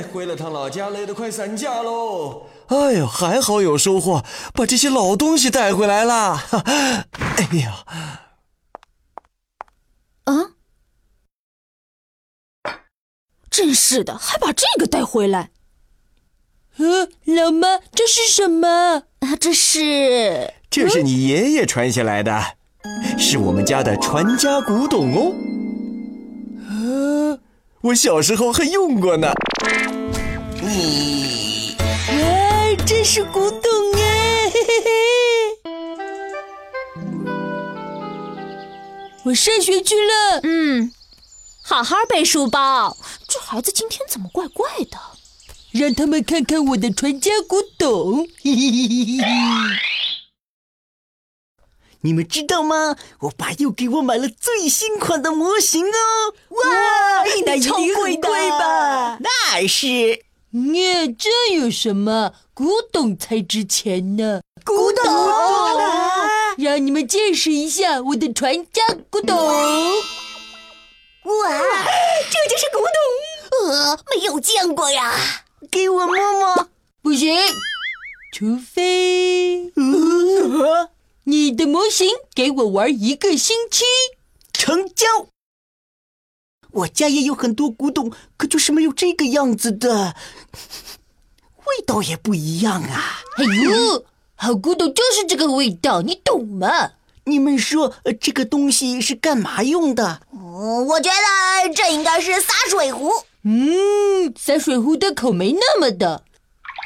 哎，回了趟老家，累得快散架喽。哎呦，还好有收获，把这些老东西带回来了。哎呀，啊！真是的，还把这个带回来。呃，老妈，这是什么？啊，这是这是你爷爷传下来的，是我们家的传家古董哦。啊，我小时候还用过呢。我上学去了。嗯，好好背书包。这孩子今天怎么怪怪的？让他们看看我的传家古董。你们知道吗？我爸又给我买了最新款的模型哦！哇，那一定很贵吧？那是。耶，这有什么？古董才值钱呢！古董，让你们见识一下我的传家古董。哇，这就是古董？呃，没有见过呀。给我摸摸，不行，除非你的模型给我玩一个星期，成交。我家也有很多古董，可就是没有这个样子的，味道也不一样啊。哎呦，好古董就是这个味道，你懂吗？你们说这个东西是干嘛用的？嗯，我觉得这应该是洒水壶。嗯，洒水壶的口没那么大。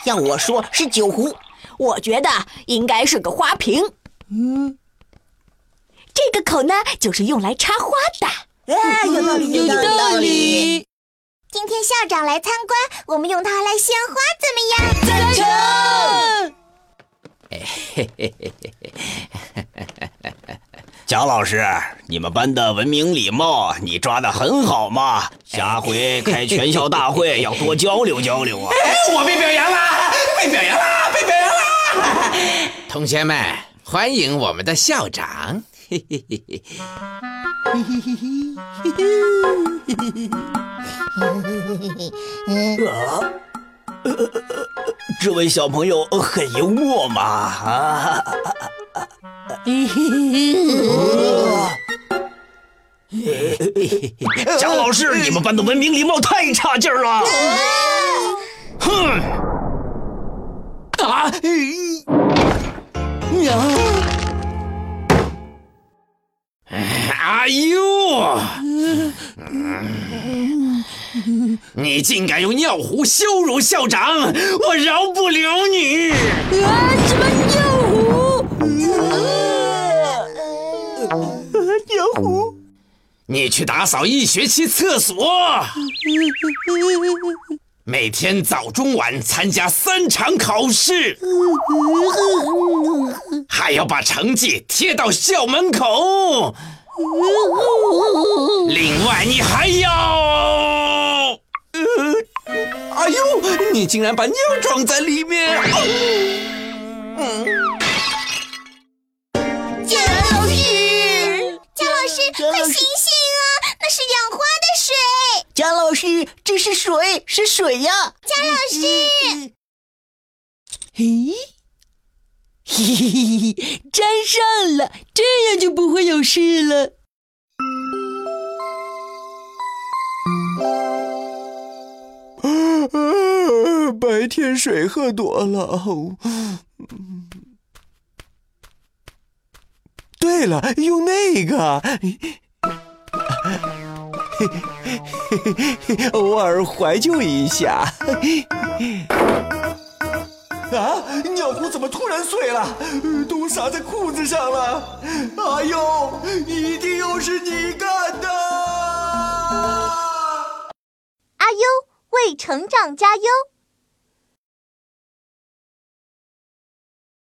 要我说是酒壶，我觉得应该是个花瓶。嗯，这个口呢，就是用来插花的。哎，有道理，有道理。今天校长来参观，我们用它来献花，怎么样？赞成。嘿嘿嘿嘿嘿。蒋老师，你们班的文明礼貌你抓的很好嘛！下回开全校大会要多交流交流啊！我被表扬了，被表扬了，被表扬了！同学们，欢迎我们的校长！嘿嘿嘿嘿，嘿嘿嘿嘿，嘿嘿嘿嘿。呃呃呃，这位小朋友很幽默嘛！啊。蒋老师，你们班的文明礼貌太差劲了！哼！啊！娘你竟敢用尿壶羞辱校长，我饶不了你！啊！什么尿壶？尿壶，你去打扫一学期厕所，每天早中晚参加三场考试，还要把成绩贴到校门口。另外，你还要……你竟然把尿装在里面！嗯。快醒醒啊！那是养花的水。姜老师，这是水，是水呀！姜老师，嘿，嘿嘿嘿嘿，粘上了，这样就不会有事了。白天水喝多了。对了，用那个，偶尔怀旧一下。啊！尿壶怎么突然碎了？都洒在裤子上了！哎呦，一定又是你干的！阿优为成长加油。